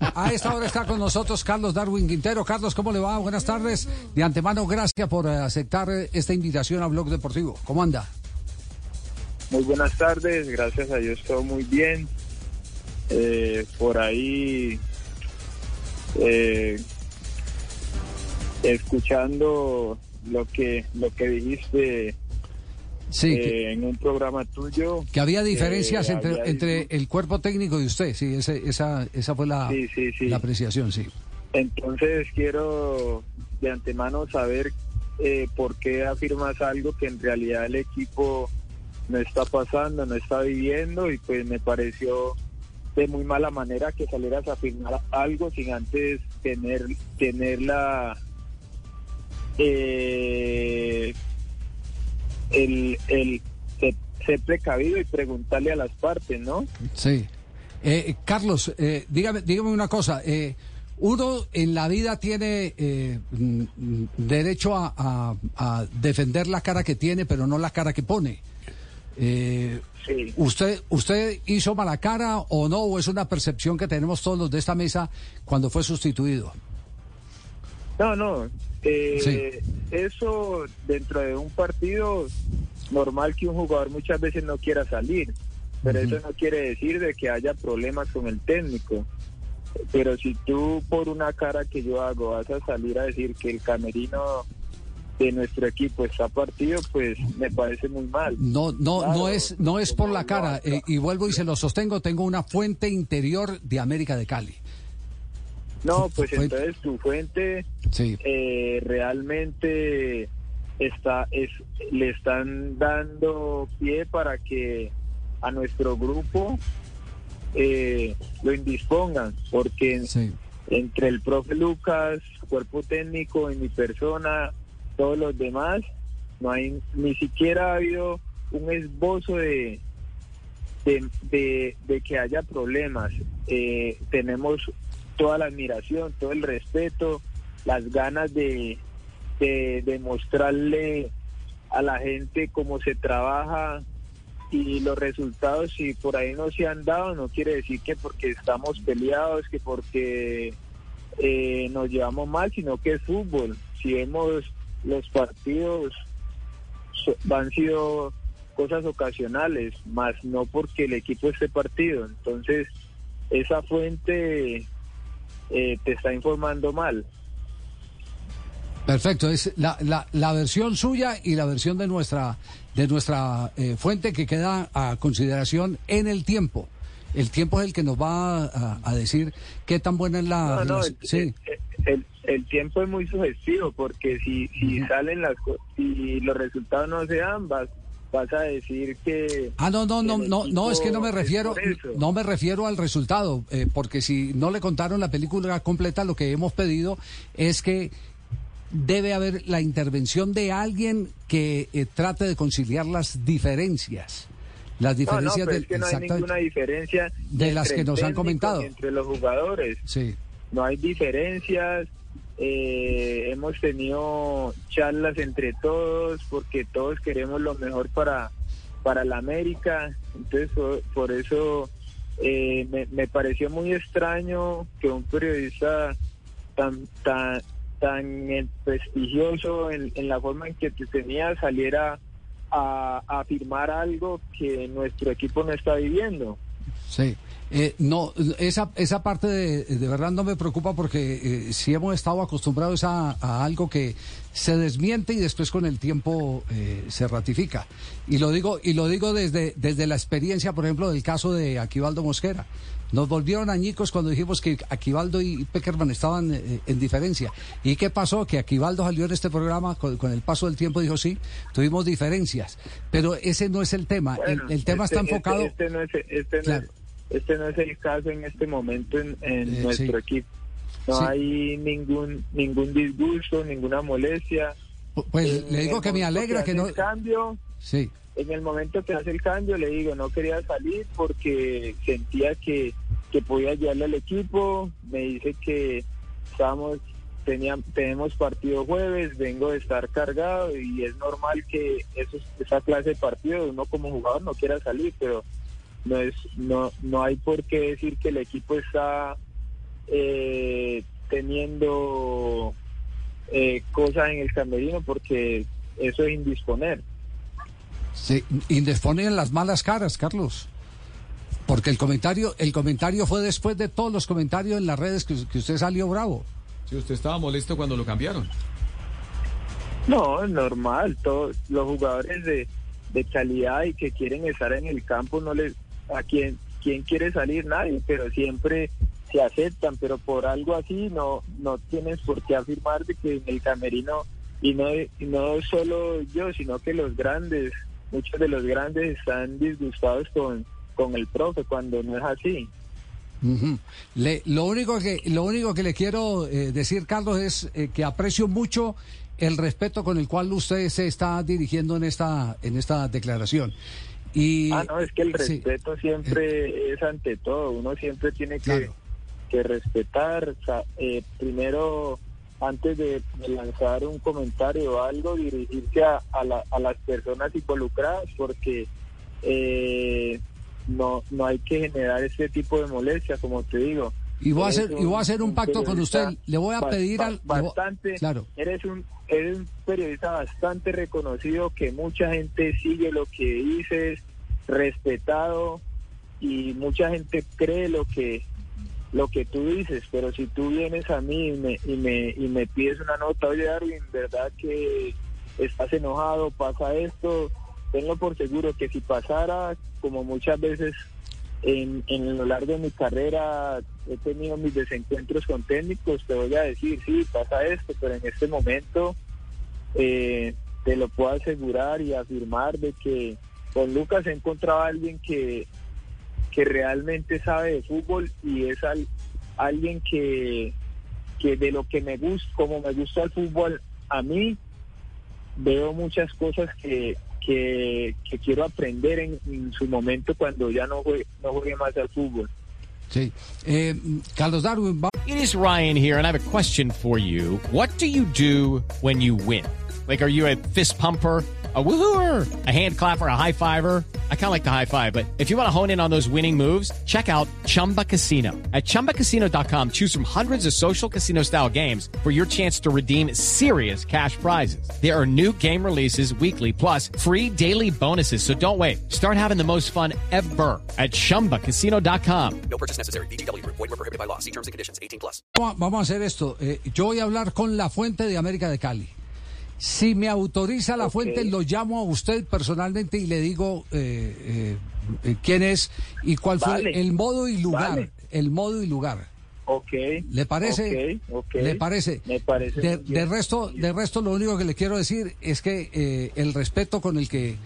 a esta hora está con nosotros Carlos Darwin Quintero. Carlos, ¿cómo le va? Buenas tardes. De antemano, gracias por eh, aceptar eh, esta invitación a Blog Deportivo. ¿Cómo anda? Muy buenas tardes, gracias a Dios todo muy bien. Eh, por ahí escuchando lo que lo que dijiste Sí, eh, en un programa tuyo. Que había diferencias eh, entre, había entre el cuerpo técnico y usted, sí, ese, esa, esa fue la, Sí, sí, sí. la apreciación, sí. Entonces quiero de antemano saber eh, por qué afirmas algo que en realidad el equipo no está pasando, no está viviendo y pues me pareció de muy mala manera que salieras a afirmar algo sin antes tener, tener la... eh, el, el ser, precavido y preguntarle a las partes, ¿no? Sí. Eh, Carlos, eh, dígame, dígame una cosa. Eh, uno en la vida tiene eh, mm, derecho a, a- a defender la cara que tiene, pero no la cara que pone. Eh, Sí. ¿Usted usted hizo mala cara o no? ¿O es una percepción que tenemos todos los de esta mesa cuando fue sustituido? No, no. Eh, Sí. Eso dentro de un partido normal que un jugador muchas veces no quiera salir, pero eso no quiere decir de que haya problemas con el técnico. Pero si tú por una cara que yo hago vas a salir a decir que el camerino de nuestro equipo está partido, pues me parece muy mal. No, no, no es, no es por la cara. eh, y vuelvo y se lo sostengo. Tengo una fuente interior de América de Cali. No, pues entonces tu fuente Sí. eh, realmente está es le están dando pie para que a nuestro grupo eh, lo indispongan porque Sí. entre el profe Lucas cuerpo técnico y mi persona todos los demás no hay ni siquiera ha habido un esbozo de de, de- de que haya problemas. Eh, tenemos toda la admiración, todo el respeto, las ganas de, de, mostrarle a la gente cómo se trabaja y los resultados si por ahí no se han dado no quiere decir que porque estamos peleados que porque eh, nos llevamos mal sino que es fútbol si vemos los partidos han sido cosas ocasionales, más no porque el equipo esté partido. Entonces, esa fuente eh, te está informando mal. Perfecto, es la, la, la versión suya y la versión de nuestra de nuestra eh, fuente que queda a consideración en el tiempo. El tiempo es el que nos va a, a decir qué tan buena es la. No, no, la- el, sí, el- el- el tiempo es muy sugestivo porque si, si salen las co- si los resultados no se dan, vas, vas a decir que... Ah, no, no, no, no, no, es que no me refiero, no me refiero al resultado, eh, porque si no le contaron la película completa, lo que hemos pedido es que debe haber la intervención de alguien que eh, trate de conciliar las diferencias. Las No, no, diferencias pero del- es que no hay ninguna diferencia De las que nos han comentado. Entre los jugadores. Sí, no hay diferencias, eh, hemos tenido charlas entre todos porque todos queremos lo mejor para, para la América, entonces por, eso eh, me, pareció muy extraño que un periodista tan tan tan eh, prestigioso en, en la forma en que te tenía saliera a, a afirmar algo que nuestro equipo no está viviendo. sí. Eh, no, esa, esa parte de, de verdad no me preocupa porque eh, si hemos estado acostumbrados a, a algo que se desmiente y después con el tiempo eh, se ratifica. Y lo digo, y lo digo desde, desde la experiencia, por ejemplo, del caso de Aquivaldo Mosquera. Nos volvieron añicos cuando dijimos que Aquivaldo y Peckerman estaban eh, en diferencia. ¿Y qué pasó? Que Aquivaldo salió en este programa con, con el paso del tiempo dijo sí, tuvimos diferencias. Pero ese no es el tema. Bueno, el, el tema este- está enfocado. Este, este no es, este, no Claro. Es, este no es el caso en este momento en, en Eh, nuestro sí. equipo. No Sí. hay ningún ningún disgusto, ninguna molestia. Pues En le digo que me alegra que hace no. el cambio, Sí. en el momento que hace el cambio, le digo, no quería salir porque sentía que, que podía ayudarle al equipo. Me dice que estábamos, tenían, tenemos partido jueves, vengo de estar cargado y es normal que esos, esa clase de partido uno como jugador no quiera salir, pero no es no no hay por qué decir que el equipo está eh, teniendo eh, cosas en el camerino porque eso es indisponer. Sí, indisponer en las malas caras, Carlos. Porque el comentario, el comentario fue después de todos los comentarios en las redes que, usted salió bravo. Si usted estaba molesto cuando lo cambiaron. No, es normal. Todos los jugadores de, de calidad y que quieren estar en el campo no les a quien quien quiere salir nadie, pero siempre se aceptan, pero por algo así no no tienes por qué afirmar de que en el camerino y no no solo yo, sino que los grandes, muchos de los grandes están disgustados con con el profe cuando no es así. le, lo único que lo único que le quiero eh, decir Carlos es eh, que aprecio mucho el respeto con el cual usted se está dirigiendo en esta en esta declaración y ah no es que el respeto siempre eh. es ante todo uno siempre tiene que, que respetar eh, primero antes de, lanzar un comentario o algo dirigirse a, a, las personas involucradas porque eh, no, no hay que generar ese tipo de molestia, como te digo. Y voy a hacer, y voy a hacer un, pacto con usted. Le voy a pedir al. Bastante. Claro. Eres un, eres un periodista bastante reconocido que mucha gente sigue lo que dices, respetado y mucha gente cree lo que lo que tú dices, pero si tú vienes a mí y me, y me, y me pides una nota, oye Darwin, verdad que estás enojado, pasa esto, tengo por seguro que si pasara, como muchas veces en, en lo largo de mi carrera he tenido mis desencuentros con técnicos, te voy a decir, sí, pasa esto, pero en este momento eh, te lo puedo asegurar y afirmar de que con Lucas he encontrado a alguien que, que realmente sabe de fútbol y es alguien que, que de lo que me gusta, como me gusta el fútbol, a mí veo muchas cosas que, que, quiero aprender en, su momento cuando ya no juegue, no juegue más al fútbol. Sí. Eh, Carlos Darwin. It is Ryan here, and I have a question for you. What do you do when you win? Like, are you a fist pumper? a woohooer, a hand clapper, a high fiver. I kind of like the high five, but if you want to hone in on those winning moves, check out Chumba Casino. At ChumbaCasino.com, choose from hundreds of social casino style games for your chance to redeem serious cash prizes. There are new game releases weekly, plus free daily bonuses. So don't wait. Start having the most fun ever at ChumbaCasino.com. No purchase necessary. BGW. Void were prohibited by law. See terms and conditions. 18 plus. Vamos a hacer esto. Eh, yo voy a hablar con la fuente de América de Cali. Si me autoriza la fuente, lo llamo a usted personalmente y le digo eh, eh, quién es y cuál fue el modo y lugar. El modo y lugar. Ok. ¿Le parece? ¿Le parece? Me parece. De, resto, de resto, lo único que le quiero decir es que eh, el respeto con el que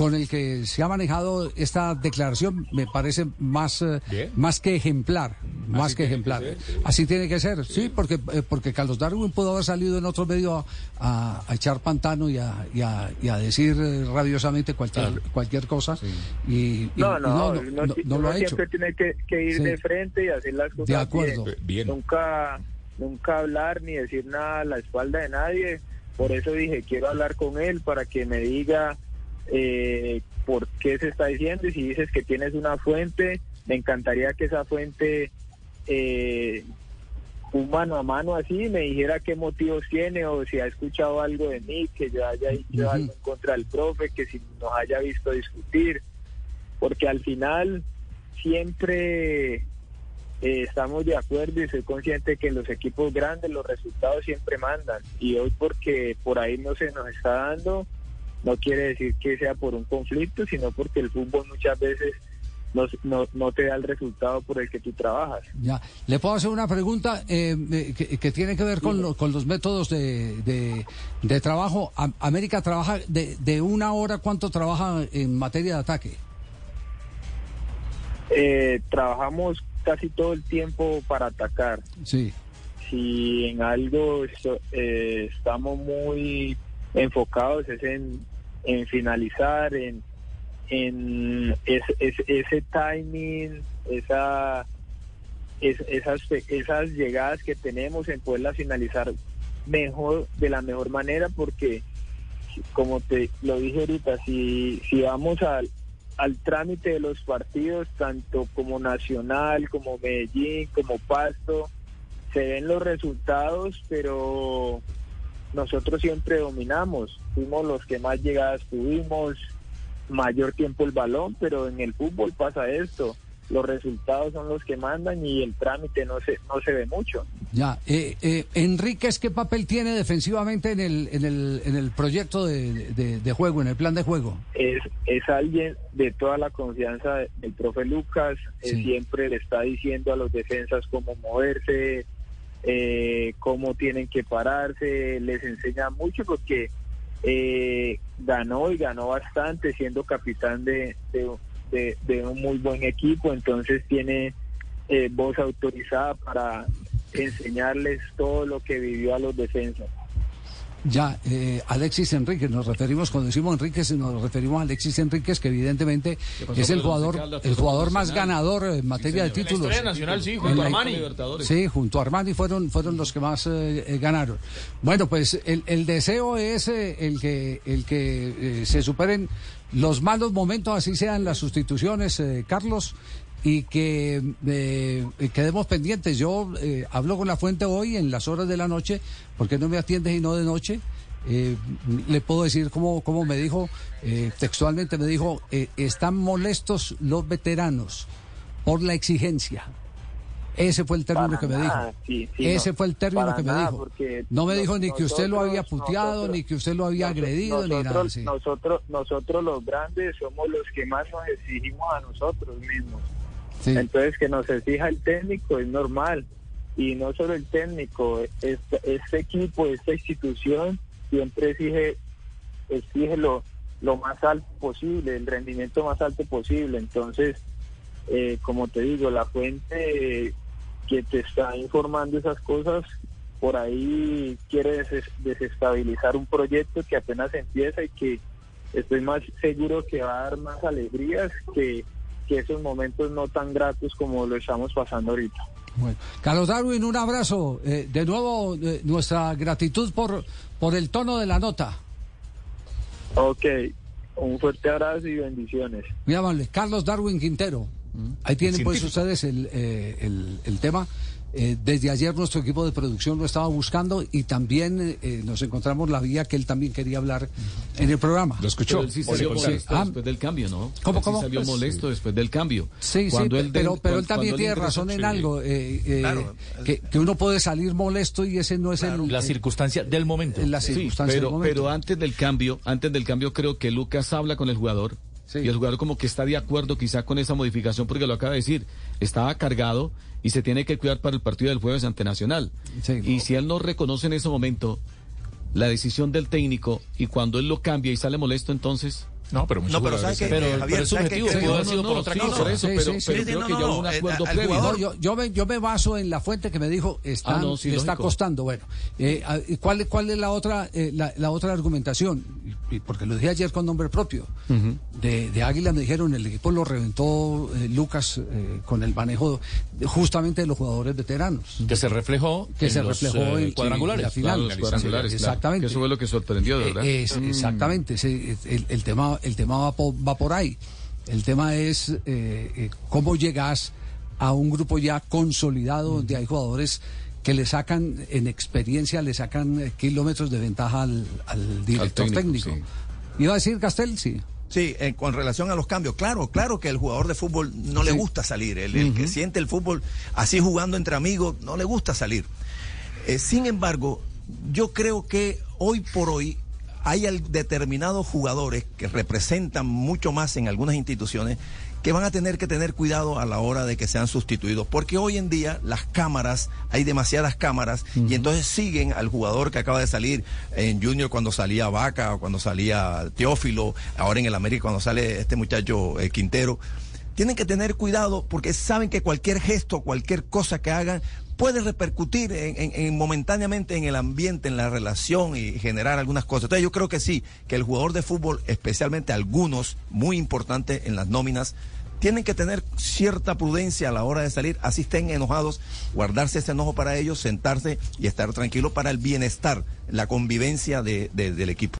con el que se ha manejado esta declaración me parece más, eh, más que ejemplar, más que, ejemplar. Así tiene que ser, sí, porque, eh, porque Carlos Darwin pudo haber salido en otro medio a, echar pantano y a, y a, decir eh, rabiosamente cualquier, cualquier cosa. Y, no, no, no, lo ha hecho. Siempre tiene que, ir de frente y hacer las cosas de acuerdo. Bien. Nunca, nunca hablar ni decir nada a la espalda de nadie. Por eso dije, quiero hablar con él para que me diga eh, por qué se está diciendo y si dices que tienes una fuente, me encantaría que esa fuente, eh, un mano a mano así, me dijera qué motivos tiene o si ha escuchado algo de mí, que yo haya dicho algo en contra del profe, que si nos haya visto discutir, porque al final siempre eh, estamos de acuerdo y soy consciente que en los equipos grandes los resultados siempre mandan. Y hoy porque por ahí no se nos está dando no quiere decir que sea por un conflicto, sino porque el fútbol muchas veces no, no, te da el resultado por el que tú trabajas. Ya, le puedo hacer una pregunta eh, eh, que, tiene que ver con, con los métodos de, de, trabajo. América trabaja de, de, una hora, ¿cuánto trabaja en materia de ataque? Eh, trabajamos casi todo el tiempo para atacar. Sí. Si en algo estamos muy enfocados es en, en finalizar, en, en ese timing, esa, esas, esas llegadas que tenemos, en poderlas finalizar mejor, de la mejor manera, porque como te lo dije ahorita, si, si vamos al, al trámite de los partidos, tanto como Nacional, como Medellín, como Pasto, se ven los resultados, pero nosotros siempre dominamos, fuimos los que más llegadas tuvimos, mayor tiempo el balón, pero en el fútbol pasa esto, los resultados son los que mandan y el trámite no se no se ve mucho. Ya, eh, eh, Enríquez, ¿qué papel tiene defensivamente en el, en el, en el proyecto de, de- de juego, en el plan de juego? Es, es alguien de toda la confianza del profe Lucas, eh, Sí. siempre le está diciendo a los defensas cómo moverse, eh, cómo tienen que pararse, les enseña mucho porque eh, ganó y ganó bastante siendo capitán de, un muy buen equipo, entonces tiene eh, voz autorizada para enseñarles todo lo que vivió a los defensas. Ya, eh, Alexis Enríquez, nos referimos, cuando decimos Enríquez, nos referimos a Alexis Enríquez, que evidentemente es el jugador, el jugador más ganador en materia de títulos. historia nacional, sí, junto a la- Armani. Sí, junto a Armani fueron, fueron los que más eh, eh, ganaron. Bueno, pues el, el deseo es eh, el que, el que eh, se superen los malos momentos, así sean las sustituciones, eh, Carlos, y que eh, quedemos pendientes. Yo eh, hablo con la fuente hoy en las horas de la noche, porque no me atiendes y no de noche. Eh, le puedo decir como, como me dijo, eh, textualmente me dijo, eh, están molestos los veteranos por la exigencia. Ese fue el término Para que me nada, dijo. sí, sí, Ese no, fue el término que me nada, dijo. No me dijo ni que usted lo había puteado, nosotros- ni que usted lo había agredido, ni nada. nosotros, nosotros los grandes somos los que más nos exigimos a nosotros mismos. Entonces que nos exija el técnico es normal. Y no solo el técnico, este, equipo, esta institución siempre exige, exige lo, lo más alto posible, el rendimiento más alto posible. Entonces, eh, como te digo, la fuente que te está informando esas cosas, por ahí quiere deses- desestabilizar un proyecto que apenas empieza y que estoy más seguro que va a dar más alegrías que, que esos momentos no tan gratos como lo estamos pasando ahorita. Bueno, Carlos Darwin, un abrazo. Eh, de nuevo, eh, nuestra gratitud por, por el tono de la nota. Ok, un fuerte abrazo y bendiciones. Muy amable. Carlos Darwin Quintero. Ahí tienen pues ustedes el, eh, el, el tema. Eh, desde ayer nuestro equipo de producción lo estaba buscando y también eh, nos encontramos la vía que él también quería hablar en el programa. Lo escuchó. él sí salió Sí. molesto Ah, después del cambio, ¿no? ¿Cómo, Él sí cómo? salió Pues, molesto después del cambio. Sí, Cuando sí, él pero, pero él también tiene ingresó, razón en sí. algo, eh, eh, Claro. que, que uno puede salir molesto y ese no es el... La eh, circunstancia del momento. la Sí, circunstancia del pero, momento. pero antes del cambio, antes del cambio creo que Lucas habla con el jugador Sí. y el jugador como que está de acuerdo quizá con esa modificación porque lo acaba de decir, estaba cargado y se tiene que cuidar para el partido del jueves ante Nacional. Sí. Y si él no reconoce en ese momento la decisión del técnico y cuando él lo cambia y sale molesto entonces... No, pero muchos No, pero jugadores- ¿sabes qué, Pero, eh, Javier, pero es ¿sabes subjetivo, pudo haber sido no, por otra sí, cosa. por eso, Sí, pero, sí, sí. pero Sí, creo no, que no, ya no, hubo un acuerdo previo. yo, yo, me, yo me baso en la fuente que me dijo, está, Ah, no, sí, le está lógico. costando. Bueno, eh, ah, ¿y ¿cuál, ¿cuál es la otra, eh, la, la otra argumentación? Porque lo dije ayer con nombre propio. de, de Águila me dijeron, el equipo lo reventó eh, Lucas eh, con el manejo de- justamente de los jugadores veteranos. Que se reflejó Que en se los, reflejó eh, en- cuadrangulares. en la final. Claro, los cuadrangulares, claro. Exactamente. Que eso fue lo que sorprendió, de verdad. Eh, es- exactamente, sí, el, el tema, el tema va, po- va por ahí. El tema es eh, eh, cómo llegas a un grupo ya consolidado donde hay jugadores que le sacan en experiencia, le sacan eh, kilómetros de ventaja al, al director técnico, técnico. sí. Iba a decir Castel, sí. Sí, eh, con relación a los cambios, claro, claro que el jugador de fútbol no le gusta salir, el, el que siente el fútbol así jugando entre amigos, no le gusta salir. Eh, sin embargo, yo creo que hoy por hoy hay determinados jugadores que representan mucho más en algunas instituciones que van a tener que tener cuidado a la hora de que sean sustituidos, porque hoy en día las cámaras, hay demasiadas cámaras, y entonces siguen al jugador que acaba de salir en Junior cuando salía Vaca, o cuando salía Teófilo, ahora en el América cuando sale este muchacho eh, Quintero. Tienen que tener cuidado porque saben que cualquier gesto, cualquier cosa que hagan puede repercutir en, en- en momentáneamente en el ambiente, en la relación y generar algunas cosas. Entonces yo creo que sí, que el jugador de fútbol, especialmente algunos muy importantes en las nóminas, tienen que tener cierta prudencia a la hora de salir, así estén enojados, guardarse ese enojo para ellos, sentarse y estar tranquilos para el bienestar, la convivencia de- de- del equipo.